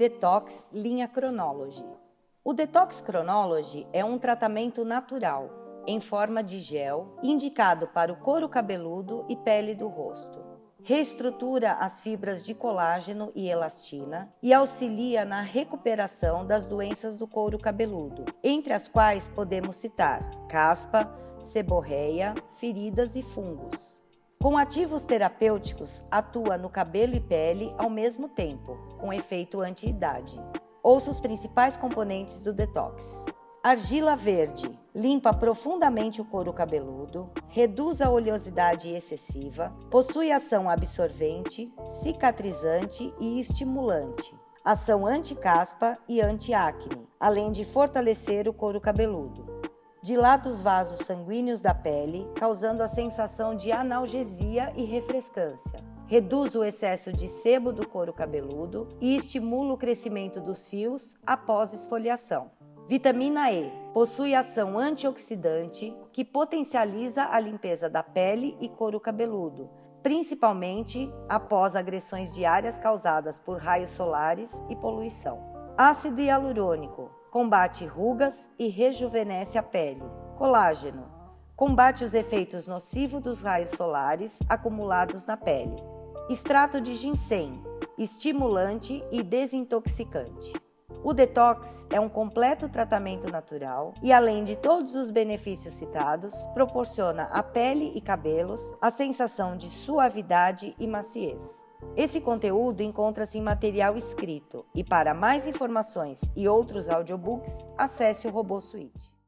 Detox Linha Chronology. O Detox Chronology é um tratamento natural, em forma de gel, indicado para o couro cabeludo e pele do rosto. Reestrutura as fibras de colágeno e elastina e auxilia na recuperação das doenças do couro cabeludo, entre as quais podemos citar caspa, seborreia, feridas e fungos. Com ativos terapêuticos, atua no cabelo e pele ao mesmo tempo, com efeito anti-idade. Ouça os principais componentes do detox. Argila verde limpa profundamente o couro cabeludo, reduz a oleosidade excessiva, possui ação absorvente, cicatrizante e estimulante, ação anti-caspa e anti-acne, além de fortalecer o couro cabeludo. Dilata os vasos sanguíneos da pele, causando a sensação de analgesia e refrescância. Reduz o excesso de sebo do couro cabeludo e estimula o crescimento dos fios após esfoliação. Vitamina E possui ação antioxidante que potencializa a limpeza da pele e couro cabeludo, principalmente após agressões diárias causadas por raios solares e poluição. Ácido hialurônico combate rugas e rejuvenesce a pele. Colágeno combate os efeitos nocivos dos raios solares acumulados na pele. Extrato de ginseng estimulante e desintoxicante. O detox é um completo tratamento natural e, além de todos os benefícios citados, proporciona à pele e cabelos a sensação de suavidade e maciez. Esse conteúdo encontra-se em material escrito e para mais informações e outros audiobooks, acesse o Robô Suite.